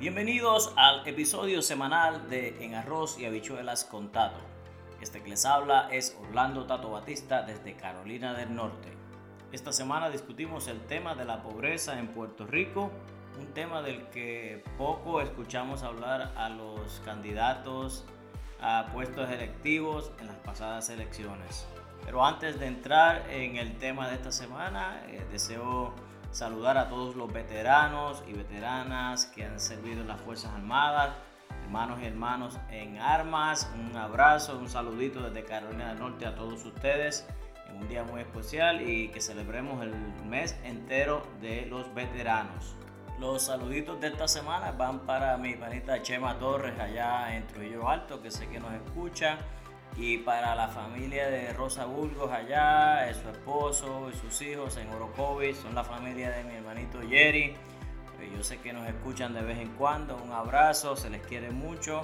Bienvenidos al episodio semanal de En Arroz y Habichuelas con Tato. Este que les habla es Orlando Tato Batista desde Carolina del Norte. Esta semana discutimos el tema de la pobreza en Puerto Rico, un tema del que poco escuchamos hablar a los candidatos a puestos electivos en las pasadas elecciones. Pero antes de entrar en el tema de esta semana, eh, deseo saludar a todos los veteranos y veteranas que han servido en las Fuerzas Armadas, hermanos y hermanos en armas. Un abrazo, un saludito desde Carolina del Norte a todos ustedes en un día muy especial y que celebremos el mes entero de los veteranos. Los saluditos de esta semana van para mi panita Chema Torres allá en Trujillo Alto, que sé que nos escucha y para la familia de Rosa Burgos allá, su esposo y sus hijos en Orocovis, son la familia de mi hermanito Jerry. Yo sé que nos escuchan de vez en cuando, un abrazo, se les quiere mucho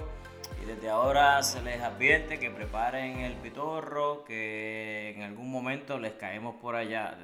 y desde ahora se les advierte que preparen el pitorro, que en algún momento les caemos por allá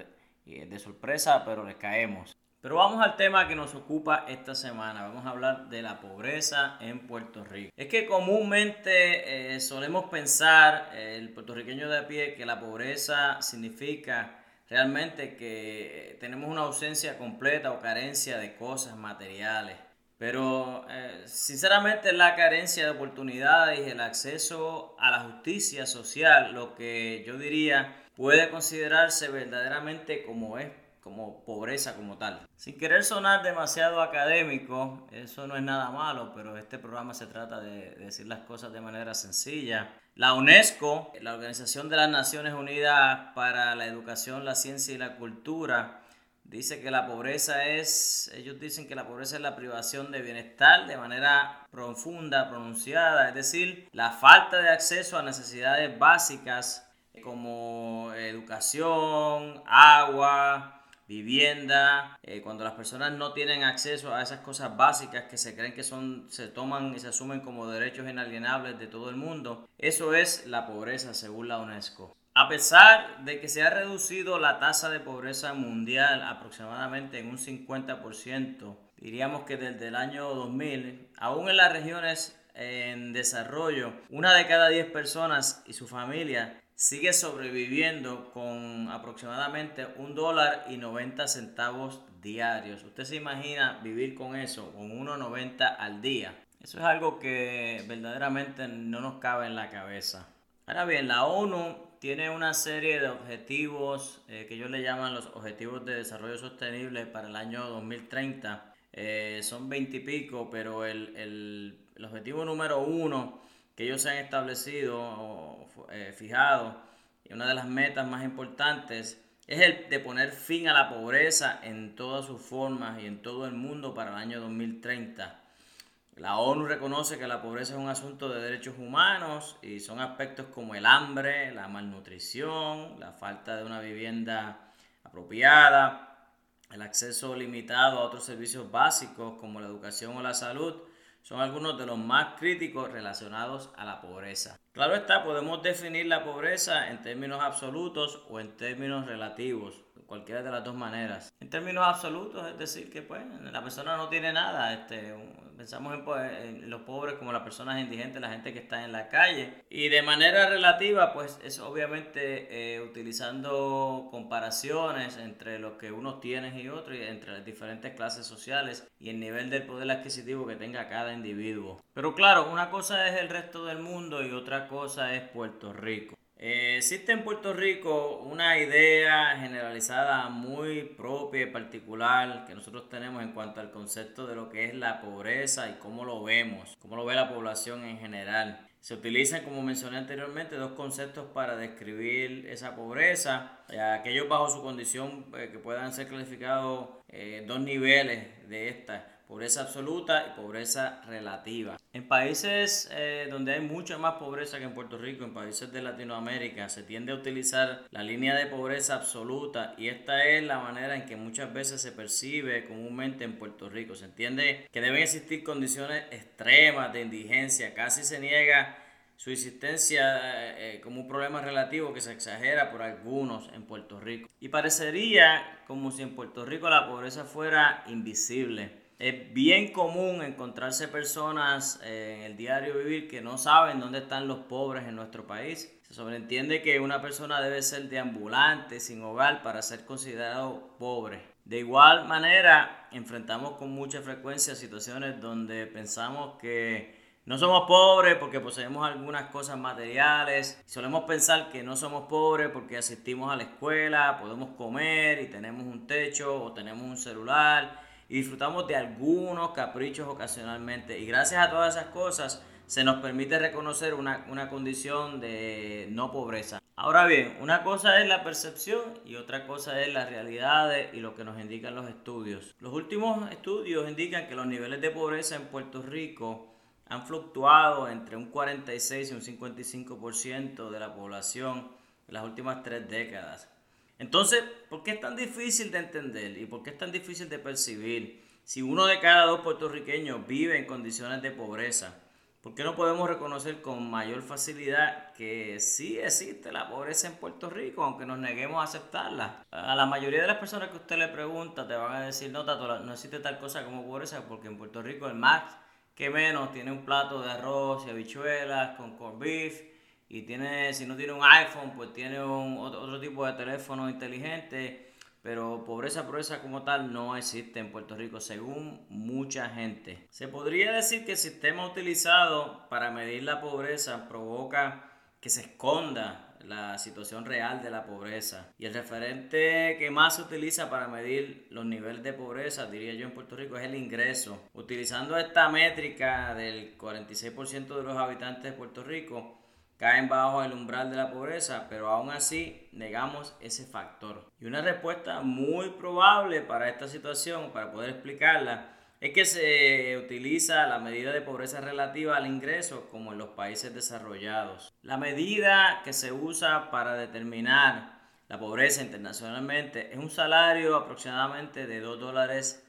de sorpresa, pero les caemos. Pero vamos al tema que nos ocupa esta semana. Vamos a hablar de la pobreza en Puerto Rico. Es que comúnmente eh, solemos pensar, eh, el puertorriqueño de a pie, que la pobreza significa realmente que tenemos una ausencia completa o carencia de cosas materiales. Pero eh, sinceramente la carencia de oportunidades y el acceso a la justicia social lo que yo diría puede considerarse verdaderamente como es como pobreza como tal. Sin querer sonar demasiado académico, eso no es nada malo, pero este programa se trata de, decir las cosas de manera sencilla. La UNESCO, la Organización de las Naciones Unidas para la Educación, la Ciencia y la Cultura, dice que la pobreza es, ellos dicen que la pobreza es la privación de bienestar de manera profunda, pronunciada, es decir, la falta de acceso a necesidades básicas como educación, agua, vivienda, eh, cuando las personas no tienen acceso a esas cosas básicas que se creen que son, se toman y se asumen como derechos inalienables de todo el mundo, eso es la pobreza según la UNESCO. A pesar de que se ha reducido la tasa de pobreza mundial aproximadamente en un 50%, diríamos que desde el año 2000, aún en las regiones en desarrollo, una de cada 10 personas y su familia sigue sobreviviendo con aproximadamente un dólar y 90 centavos diarios. Usted se imagina vivir con eso, con 1,90 al día. Eso es algo que verdaderamente no nos cabe en la cabeza. Ahora bien, la ONU tiene una serie de objetivos eh, que ellos le llaman los Objetivos de Desarrollo Sostenible para el año 2030. Eh, son 20 y pico, pero el, el, el objetivo número uno que ellos se han establecido o eh, fijado, y una de las metas más importantes es el de poner fin a la pobreza en todas sus formas y en todo el mundo para el año 2030. La ONU reconoce que la pobreza es un asunto de derechos humanos y son aspectos como el hambre, la malnutrición, la falta de una vivienda apropiada, el acceso limitado a otros servicios básicos como la educación o la salud, son algunos de los más críticos relacionados a la pobreza. Claro está, podemos definir la pobreza en términos absolutos o en términos relativos, cualquiera de las dos maneras. En términos absolutos, es decir, que pues la persona no tiene nada, este, Pensamos pues, en, los pobres como las personas indigentes, la gente que está en la calle. Y de manera relativa, pues es obviamente eh, utilizando comparaciones entre lo que unos tienen y otros, y entre las diferentes clases sociales y el nivel del poder adquisitivo que tenga cada individuo. Pero claro, una cosa es el resto del mundo y otra cosa es Puerto Rico. Eh, existe en Puerto Rico una idea generalizada muy propia y particular que nosotros tenemos en cuanto al concepto de lo que es la pobreza y cómo lo vemos, cómo lo ve la población en general. Se utilizan, como mencioné anteriormente, dos conceptos para describir esa pobreza. Eh, aquellos bajo su condición eh, que puedan ser clasificados dos niveles de esta pobreza absoluta y pobreza relativa. En países eh, donde hay mucha más pobreza que en Puerto Rico, en países de Latinoamérica, se tiende a utilizar la línea de pobreza absoluta y esta es la manera en que muchas veces se percibe comúnmente en Puerto Rico. Se entiende que deben existir condiciones extremas de indigencia, casi se niega su existencia eh, eh, como un problema relativo que se exagera por algunos en Puerto Rico. Y parecería como si en Puerto Rico la pobreza fuera invisible Es bien común encontrarse personas eh, en el diario vivir que no saben dónde están los pobres en nuestro país. Se sobreentiende que una persona debe ser deambulante, sin hogar, para ser considerado pobre. De igual manera, enfrentamos con mucha frecuencia situaciones donde pensamos que no somos pobres porque poseemos algunas cosas materiales. Solemos pensar que no somos pobres porque asistimos a la escuela, podemos comer y tenemos un techo o tenemos un celular disfrutamos de algunos caprichos ocasionalmente. Y gracias a todas esas cosas se nos permite reconocer una, una condición de no pobreza. Ahora bien, una cosa es la percepción y otra cosa es las realidades y lo que nos indican los estudios. Los últimos estudios indican que los niveles de pobreza en Puerto Rico han fluctuado entre un 46 y un 55% de la población en las últimas tres décadas. Entonces, ¿por qué es tan difícil de entender y por qué es tan difícil de percibir? Si uno de cada dos puertorriqueños vive en condiciones de pobreza, ¿por qué no podemos reconocer con mayor facilidad que sí existe la pobreza en Puerto Rico, aunque nos neguemos a aceptarla? A la mayoría de las personas que usted le pregunta te van a decir, no, Tato, no existe tal cosa como pobreza porque en Puerto Rico el más que menos tiene un plato de arroz y habichuelas con corned beef y tiene, si no tiene un iPhone, pues tiene un, otro, tipo de teléfono inteligente. Pero pobreza, pobreza como tal no existe en Puerto Rico, según mucha gente. Se podría decir que el sistema utilizado para medir la pobreza provoca que se esconda la situación real de la pobreza. Y el referente que más se utiliza para medir los niveles de pobreza, diría yo en Puerto Rico, es el ingreso. Utilizando esta métrica del 46% de los habitantes de Puerto Rico, caen bajo el umbral de la pobreza, pero aún así negamos ese factor. Y una respuesta muy probable para esta situación, para poder explicarla, es que se utiliza la medida de pobreza relativa al ingreso como en los países desarrollados. La medida que se usa para determinar la pobreza internacionalmente es un salario aproximadamente de 2 dólares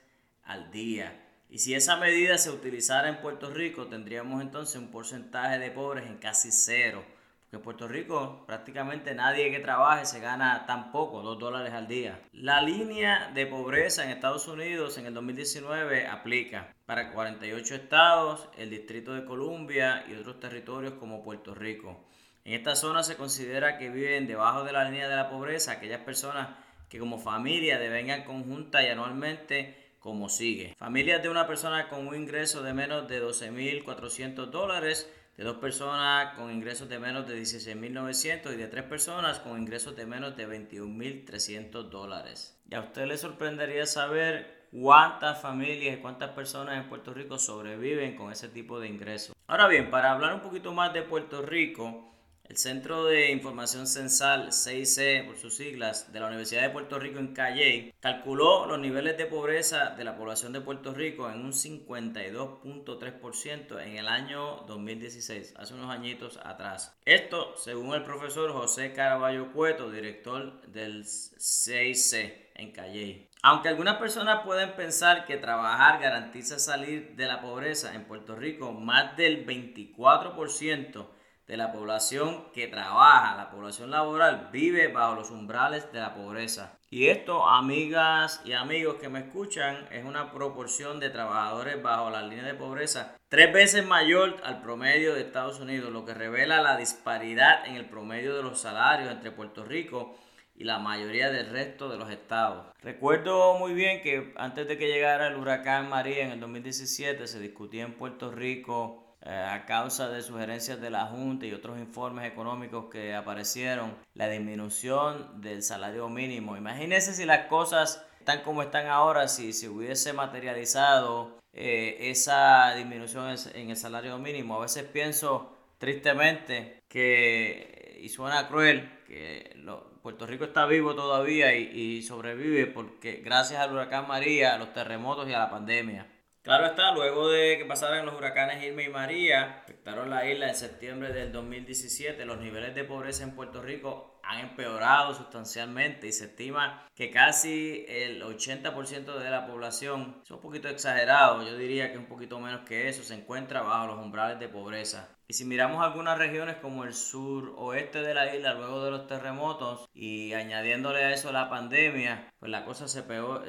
al día. Y si esa medida se utilizara en Puerto Rico, tendríamos entonces un porcentaje de pobres en casi cero en Puerto Rico prácticamente nadie que trabaje se gana tan poco, 2 dólares al día. La línea de pobreza en Estados Unidos en el 2019 aplica para 48 estados, el Distrito de Columbia y otros territorios como Puerto Rico. En esta zona se considera que viven debajo de la línea de la pobreza aquellas personas que como familia devengan conjunta y anualmente como sigue. Familias de una persona con un ingreso de menos de 12.400 dólares de dos personas con ingresos de menos de 16.900 y de tres personas con ingresos de menos de 21.300 dólares. Y a usted le sorprendería saber cuántas familias y cuántas personas en Puerto Rico sobreviven con ese tipo de ingresos. Ahora bien, para hablar un poquito más de Puerto Rico, el Centro de Información Censal, CIC por sus siglas, de la Universidad de Puerto Rico en Calley, calculó los niveles de pobreza de la población de Puerto Rico en un 52.3% en el año 2016, hace unos añitos atrás. Esto, según el profesor José Caraballo Cueto, director del CIC en Calley. Aunque algunas personas pueden pensar que trabajar garantiza salir de la pobreza, en Puerto Rico más del 24% de la población que trabaja, la población laboral, vive bajo los umbrales de la pobreza. Y esto, amigas y amigos que me escuchan, es una proporción de trabajadores bajo la línea de pobreza tres veces mayor al promedio de Estados Unidos, lo que revela la disparidad en el promedio de los salarios entre Puerto Rico y la mayoría del resto de los estados. Recuerdo muy bien que antes de que llegara el huracán María en el 2017 se discutía en Puerto Rico a causa de sugerencias de la Junta y otros informes económicos que aparecieron, la disminución del salario mínimo. Imagínense si las cosas están como están ahora, si se hubiese materializado eh, esa disminución en el salario mínimo. A veces pienso tristemente que, y suena cruel, que Puerto Rico está vivo todavía y sobrevive porque gracias al huracán María, a los terremotos y a la pandemia. Claro está, luego de que pasaran los huracanes Irma y María, afectaron la isla en septiembre del 2017, los niveles de pobreza en Puerto Rico han empeorado sustancialmente y se estima que casi el 80% de la población, es un poquito exagerado, yo diría que un poquito menos que eso, se encuentra bajo los umbrales de pobreza. Y si miramos algunas regiones como el sur oeste de la isla luego de los terremotos y añadiéndole a eso la pandemia, pues la cosa se,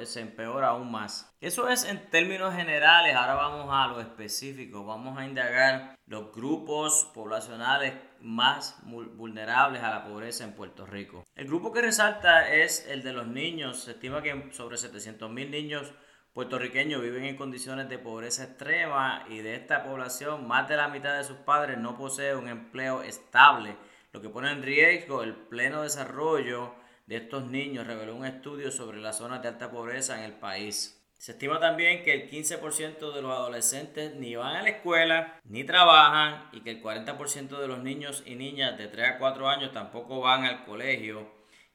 se empeora aún más. Eso es en términos generales, ahora vamos a lo específico, vamos a indagar los grupos poblacionales más vulnerables a la pobreza en Puerto Rico. El grupo que resalta es el de los niños, se estima que sobre 700 mil niños puertorriqueños viven en condiciones de pobreza extrema y de esta población más de la mitad de sus padres no posee un empleo estable, lo que pone en riesgo el pleno desarrollo de estos niños, reveló un estudio sobre las zonas de alta pobreza en el país. Se estima también que el 15% de los adolescentes ni van a la escuela ni trabajan y que el 40% de los niños y niñas de 3 a 4 años tampoco van al colegio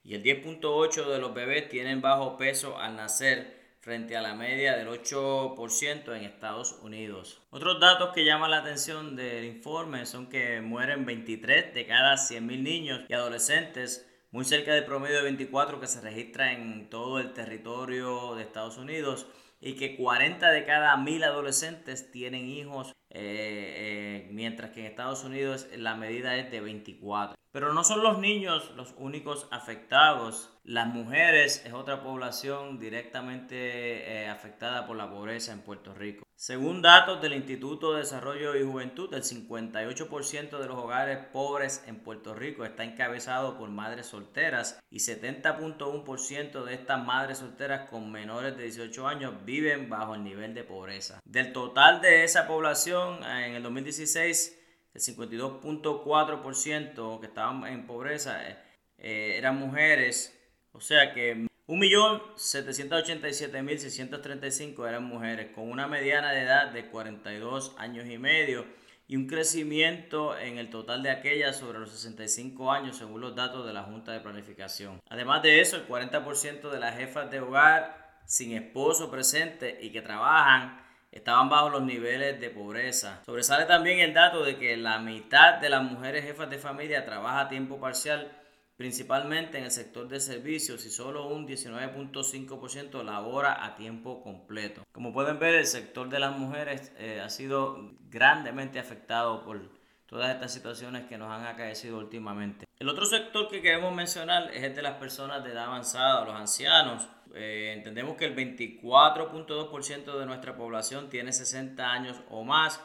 y el 10.8% de los bebés tienen bajo peso al nacer frente a la media del 8% en Estados Unidos. Otros datos que llaman la atención del informe son que mueren 23 de cada 100.000 niños y adolescentes, muy cerca del promedio de 24 que se registra en todo el territorio de Estados Unidos y que 40 de cada 1000 adolescentes tienen hijos, eh, eh, mientras que en Estados Unidos la medida es de 24. Pero no son los niños los únicos afectados. Las mujeres es otra población directamente eh, afectada por la pobreza en Puerto Rico. Según datos del Instituto de Desarrollo y Juventud, el 58% de los hogares pobres en Puerto Rico está encabezado por madres solteras y 70.1% de estas madres solteras con menores de 18 años viven bajo el nivel de pobreza. Del total de esa población, eh, en el 2016, el 52.4% que estaban en pobreza eh, eh, eran mujeres, o sea que 1.787.635 eran mujeres, con una mediana de edad de 42 años y medio y un crecimiento en el total de aquellas sobre los 65 años según los datos de la Junta de Planificación. Además de eso, el 40% de las jefas de hogar sin esposo presente y que trabajan estaban bajo los niveles de pobreza. Sobresale también el dato de que la mitad de las mujeres jefas de familia trabaja a tiempo parcial principalmente en el sector de servicios y solo un 19.5% labora a tiempo completo. Como pueden ver, el sector de las mujeres eh, ha sido grandemente afectado por todas estas situaciones que nos han acaecido últimamente. El otro sector que queremos mencionar es el de las personas de edad avanzada, los ancianos. Eh, entendemos que el 24.2% de nuestra población tiene 60 años o más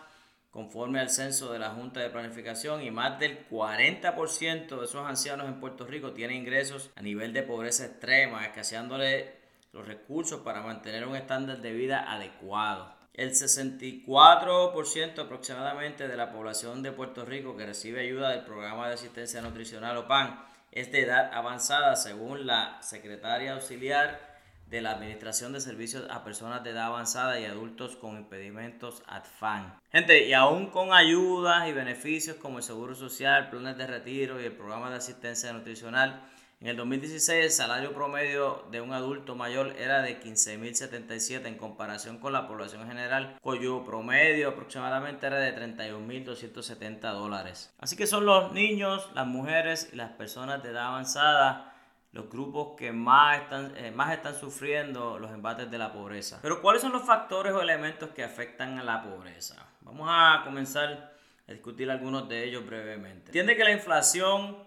conforme al censo de la Junta de Planificación y más del 40% de esos ancianos en Puerto Rico tienen ingresos a nivel de pobreza extrema, escaseándole los recursos para mantener un estándar de vida adecuado. El 64% aproximadamente de la población de Puerto Rico que recibe ayuda del programa de asistencia nutricional o PAN es de edad avanzada según la secretaria auxiliar de la Administración de Servicios a Personas de Edad Avanzada y Adultos con Impedimentos ADFAN. Gente, y aún con ayudas y beneficios como el Seguro Social, planes de retiro y el programa de asistencia nutricional, en el 2016 el salario promedio de un adulto mayor era de 15.077 en comparación con la población general, cuyo promedio aproximadamente era de 31.270 dólares. Así que son los niños, las mujeres y las personas de edad avanzada los grupos que más están, eh, más están sufriendo los embates de la pobreza. Pero ¿cuáles son los factores o elementos que afectan a la pobreza? Vamos a comenzar a discutir algunos de ellos brevemente. Entiende que la inflación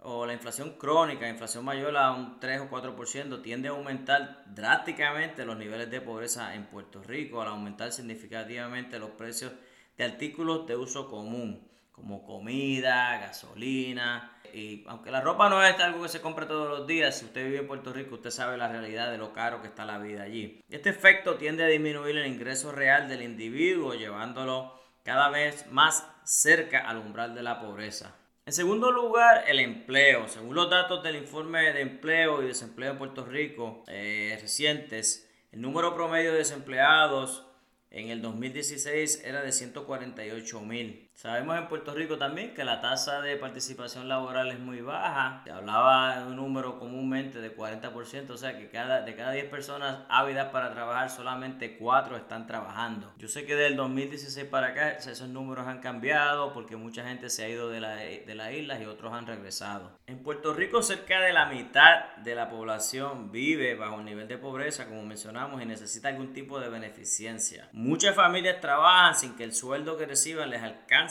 o la inflación crónica, inflación mayor a un 3 o 4%, tiende a aumentar drásticamente los niveles de pobreza en Puerto Rico, al aumentar significativamente los precios de artículos de uso común, como comida, gasolina, y aunque la ropa no es algo que se compra todos los días, si usted vive en Puerto Rico, usted sabe la realidad de lo caro que está la vida allí. Este efecto tiende a disminuir el ingreso real del individuo, llevándolo cada vez más cerca al umbral de la pobreza. En segundo lugar, el empleo. Según los datos del informe de empleo y desempleo en Puerto Rico eh, recientes, el número promedio de desempleados en el 2016 era de 148 mil. Sabemos en Puerto Rico también que la tasa de participación laboral es muy baja. Se hablaba de un número comúnmente de 40%, o sea que cada, de cada 10 personas ávidas para trabajar, solamente 4 están trabajando. Yo sé que del 2016 para acá esos números han cambiado porque mucha gente se ha ido de la, de la isla y otros han regresado. En Puerto Rico cerca de la mitad de la población vive bajo un nivel de pobreza, como mencionamos, y necesita algún tipo de beneficencia. Muchas familias trabajan sin que el sueldo que reciban les alcance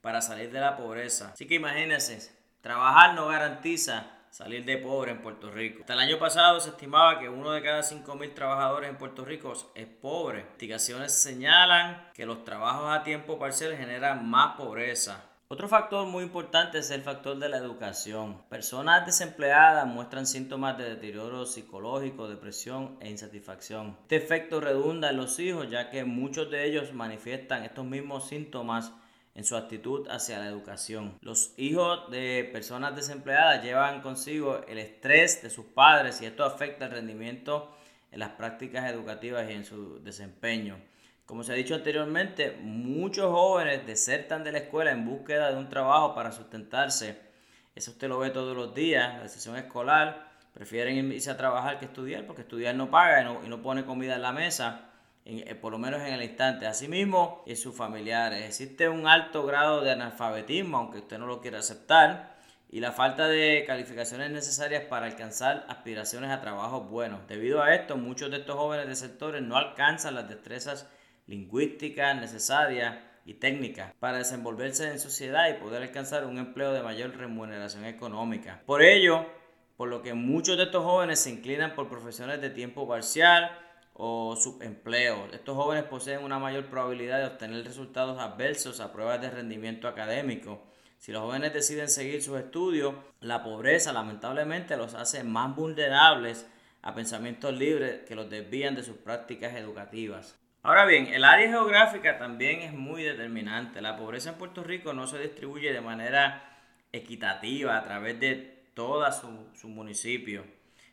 para salir de la pobreza. Así que imagínense, trabajar no garantiza salir de pobre en Puerto Rico. Hasta el año pasado se estimaba que uno de cada 5.000 trabajadores en Puerto Rico es pobre. Investigaciones señalan que los trabajos a tiempo parcial generan más pobreza. Otro factor muy importante es el factor de la educación. Personas desempleadas muestran síntomas de deterioro psicológico, depresión e insatisfacción. Este efecto redunda en los hijos ya que muchos de ellos manifiestan estos mismos síntomas en su actitud hacia la educación. Los hijos de personas desempleadas llevan consigo el estrés de sus padres y esto afecta el rendimiento en las prácticas educativas y en su desempeño. Como se ha dicho anteriormente, muchos jóvenes desertan de la escuela en búsqueda de un trabajo para sustentarse. Eso usted lo ve todos los días, la sesión escolar. Prefieren irse a trabajar que estudiar porque estudiar no paga y no, y no pone comida en la mesa. Eh, por lo menos en el instante. Asimismo, y sus familiares. Existe un alto grado de analfabetismo, aunque usted no lo quiera aceptar, y la falta de calificaciones necesarias para alcanzar aspiraciones a trabajos buenos. Debido a esto, muchos de estos jóvenes de sectores no alcanzan las destrezas lingüísticas necesarias y técnicas para desenvolverse en sociedad y poder alcanzar un empleo de mayor remuneración económica. Por ello, por lo que muchos de estos jóvenes se inclinan por profesiones de tiempo parcial, o subempleo. Estos jóvenes poseen una mayor probabilidad de obtener resultados adversos a pruebas de rendimiento académico. Si los jóvenes deciden seguir sus estudios, la pobreza lamentablemente los hace más vulnerables a pensamientos libres que los desvían de sus prácticas educativas. Ahora bien, el área geográfica también es muy determinante. La pobreza en Puerto Rico no se distribuye de manera equitativa a través de todo su, su municipio.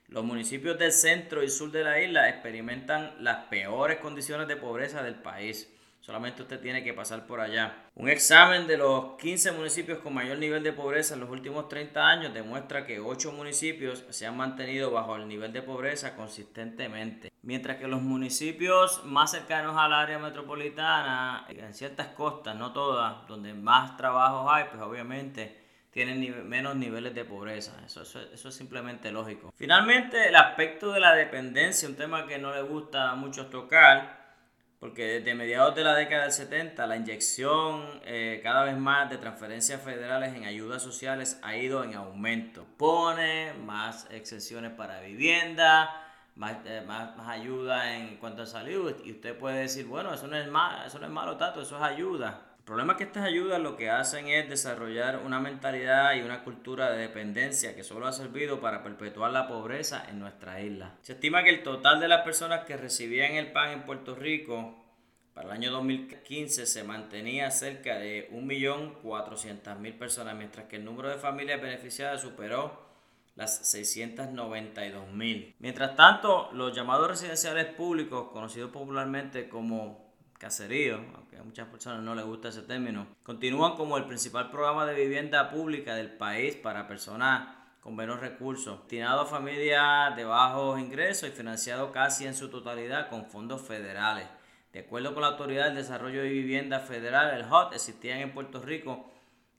Los municipios del centro y sur de la isla experimentan las peores condiciones de pobreza del país. Solamente usted tiene que pasar por allá. Un examen de los 15 municipios con mayor nivel de pobreza en los últimos 30 años demuestra que 8 municipios se han mantenido bajo el nivel de pobreza consistentemente. Mientras que los municipios más cercanos al área metropolitana, en ciertas costas, no todas, donde más trabajos hay, pues obviamente tienen menos niveles de pobreza. Eso, eso, es simplemente lógico. Finalmente, el aspecto de la dependencia, un tema que no le gusta mucho tocar, porque desde mediados de la década del 70 la inyección eh, cada vez más de transferencias federales en ayudas sociales ha ido en aumento. Pone más exenciones para vivienda, más, eh, más, más, ayuda en cuanto a salud. Y usted puede decir, bueno, eso no es, mal, eso no es malo, Tato, eso es ayuda. El problema es que estas ayudas lo que hacen es desarrollar una mentalidad y una cultura de dependencia que solo ha servido para perpetuar la pobreza en nuestra isla. Se estima que el total de las personas que recibían el pan en Puerto Rico para el año 2015 se mantenía cerca de 1.400.000 personas, mientras que el número de familias beneficiadas superó las 692.000. Mientras tanto, los llamados residenciales públicos, conocidos popularmente como caserío, aunque a muchas personas no les gusta ese término, continúan como el principal programa de vivienda pública del país para personas con menos recursos, destinado a familias de bajos ingresos y financiado casi en su totalidad con fondos federales. De acuerdo con la Autoridad del Desarrollo de Vivienda Federal, el HOT, existían en Puerto Rico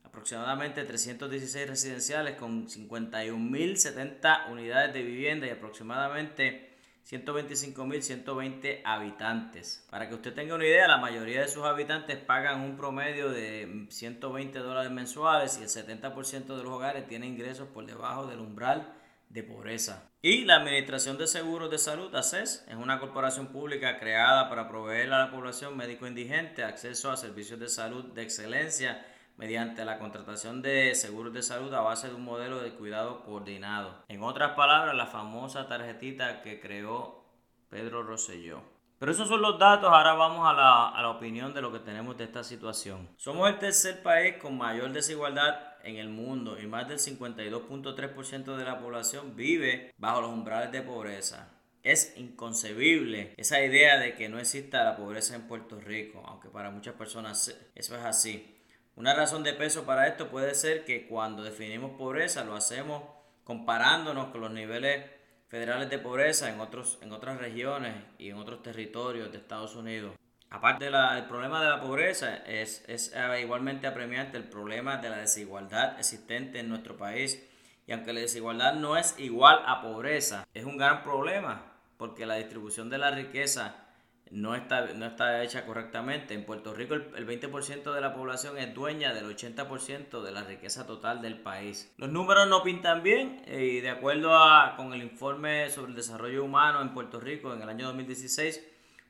aproximadamente 316 residenciales con 51.070 unidades de vivienda y aproximadamente 125.120 habitantes. Para que usted tenga una idea, la mayoría de sus habitantes pagan un promedio de 120 dólares mensuales y el 70% de los hogares tienen ingresos por debajo del umbral de pobreza. Y la Administración de Seguros de Salud, ACES, es una corporación pública creada para proveer a la población médico indigente acceso a servicios de salud de excelencia mediante la contratación de seguros de salud a base de un modelo de cuidado coordinado. En otras palabras, la famosa tarjetita que creó Pedro Rosselló. Pero esos son los datos, ahora vamos a la, a la opinión de lo que tenemos de esta situación. Somos el tercer país con mayor desigualdad en el mundo y más del 52.3% de la población vive bajo los umbrales de pobreza. Es inconcebible esa idea de que no exista la pobreza en Puerto Rico, aunque para muchas personas eso es así. Una razón de peso para esto puede ser que cuando definimos pobreza lo hacemos comparándonos con los niveles federales de pobreza en, otros, en otras regiones y en otros territorios de Estados Unidos. Aparte del problema de la pobreza, es, es eh, igualmente apremiante el problema de la desigualdad existente en nuestro país. Y aunque la desigualdad no es igual a pobreza, es un gran problema porque la distribución de la riqueza no está, no está hecha correctamente. En Puerto Rico el, 20% de la población es dueña del 80% de la riqueza total del país. Los números no pintan bien eh, y de acuerdo a, con el informe sobre el desarrollo humano en Puerto Rico en el año 2016,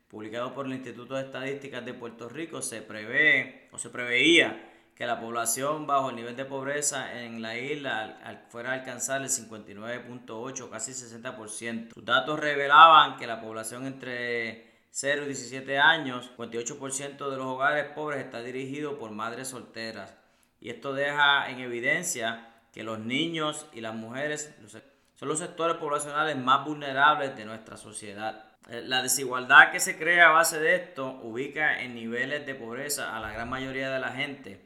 publicado por el Instituto de Estadísticas de Puerto Rico, se prevé o se preveía que la población bajo el nivel de pobreza en la isla fuera a alcanzar el 59.8, casi 60%. Sus datos revelaban que la población entre 0 y 17 años, 58% de los hogares pobres está dirigido por madres solteras. Y esto deja en evidencia que los niños y las mujeres son los sectores poblacionales más vulnerables de nuestra sociedad. Eh, la desigualdad que se crea a base de esto ubica en niveles de pobreza a la gran mayoría de la gente.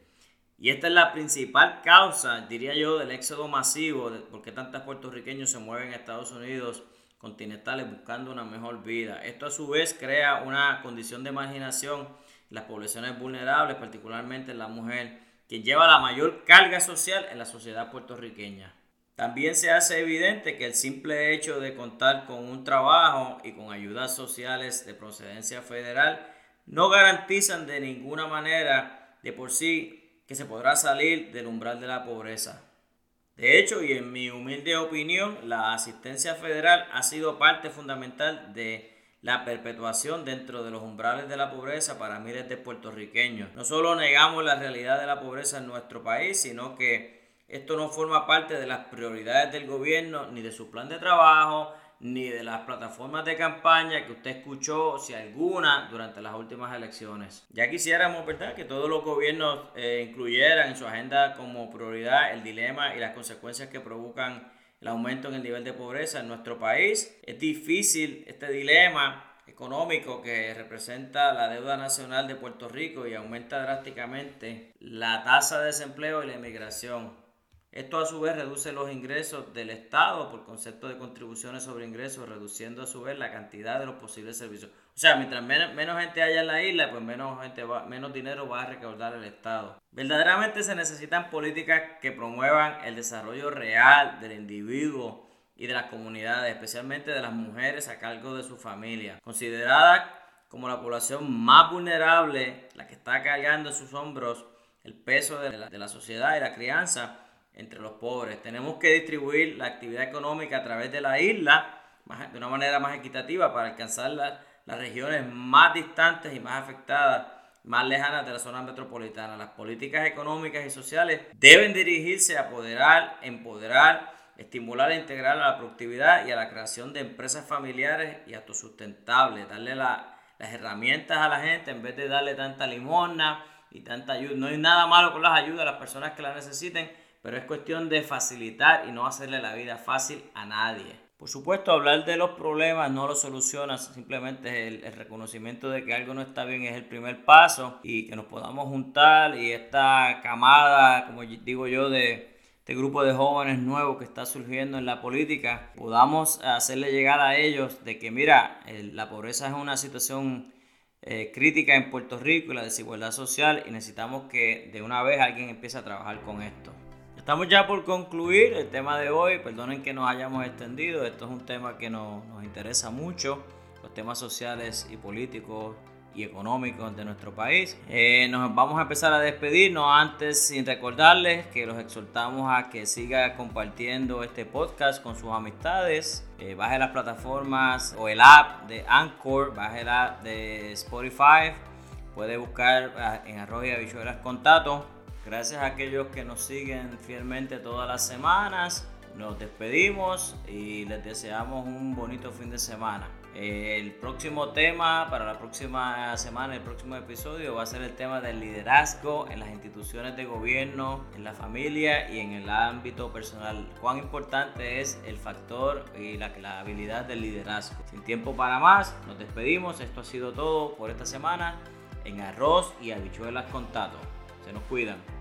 Y esta es la principal causa, diría yo, del éxodo masivo, de por qué tantos puertorriqueños se mueven a Estados Unidos continentales buscando una mejor vida. Esto a su vez crea una condición de marginación en las poblaciones vulnerables, particularmente en la mujer, quien lleva la mayor carga social en la sociedad puertorriqueña. También se hace evidente que el simple hecho de contar con un trabajo y con ayudas sociales de procedencia federal no garantizan de ninguna manera de por sí que se podrá salir del umbral de la pobreza. De hecho, y en mi humilde opinión, la asistencia federal ha sido parte fundamental de la perpetuación dentro de los umbrales de la pobreza para miles de puertorriqueños. No solo negamos la realidad de la pobreza en nuestro país, sino que esto no forma parte de las prioridades del gobierno ni de su plan de trabajo, ni de las plataformas de campaña que usted escuchó, si alguna, durante las últimas elecciones. Ya quisiéramos, ¿verdad?, que todos los gobiernos eh, incluyeran en su agenda como prioridad el dilema y las consecuencias que provocan el aumento en el nivel de pobreza en nuestro país. Es difícil este dilema económico que representa la deuda nacional de Puerto Rico y aumenta drásticamente la tasa de desempleo y la inmigración. Esto a su vez reduce los ingresos del Estado por concepto de contribuciones sobre ingresos, reduciendo a su vez la cantidad de los posibles servicios. O sea, mientras menos, gente haya en la isla, pues menos, gente va, menos dinero va a recaudar el Estado. Verdaderamente se necesitan políticas que promuevan el desarrollo real del individuo y de las comunidades, especialmente de las mujeres a cargo de su familia, consideradas como la población más vulnerable, la que está cargando en sus hombros el peso de la, de la sociedad y la crianza entre los pobres. Tenemos que distribuir la actividad económica a través de la isla de una manera más equitativa para alcanzar las regiones más distantes y más afectadas, más lejanas de la zona metropolitana. Las políticas económicas y sociales deben dirigirse a apoderar, empoderar, estimular e integrar a la productividad y a la creación de empresas familiares y autosustentables, darle las herramientas a la gente en vez de darle tanta limosna y tanta ayuda. No hay nada malo con las ayudas a las personas que las necesiten, pero es cuestión de facilitar y no hacerle la vida fácil a nadie. Por supuesto, hablar de los problemas no lo soluciona, simplemente el, el, reconocimiento de que algo no está bien es el primer paso y que nos podamos juntar y esta camada, como digo yo, de este grupo de jóvenes nuevos que está surgiendo en la política, podamos hacerle llegar a ellos de que, mira, la pobreza es una situación eh, crítica en Puerto Rico y la desigualdad social y necesitamos que de una vez alguien empiece a trabajar con esto. Estamos ya por concluir el tema de hoy. Perdonen que nos hayamos extendido. Esto es un tema que nos, interesa mucho. Los temas sociales y políticos y económicos de nuestro país. Eh, nos vamos a empezar a despedirnos antes sin recordarles que los exhortamos a que siga compartiendo este podcast con sus amistades. Eh, baje las plataformas o el app de Anchor, baje la de Spotify. Puede buscar ah, en arroz y habichuelas contacto Gracias a aquellos que nos siguen fielmente todas las semanas. Nos despedimos y les deseamos un bonito fin de semana. El próximo tema para la próxima semana, el próximo episodio va a ser el tema del liderazgo en las instituciones de gobierno, en la familia y en el ámbito personal. Cuán importante es el factor y la, la habilidad del liderazgo. Sin tiempo para más, nos despedimos. Esto ha sido todo por esta semana en Arroz y Habichuelas con Se nos cuidan.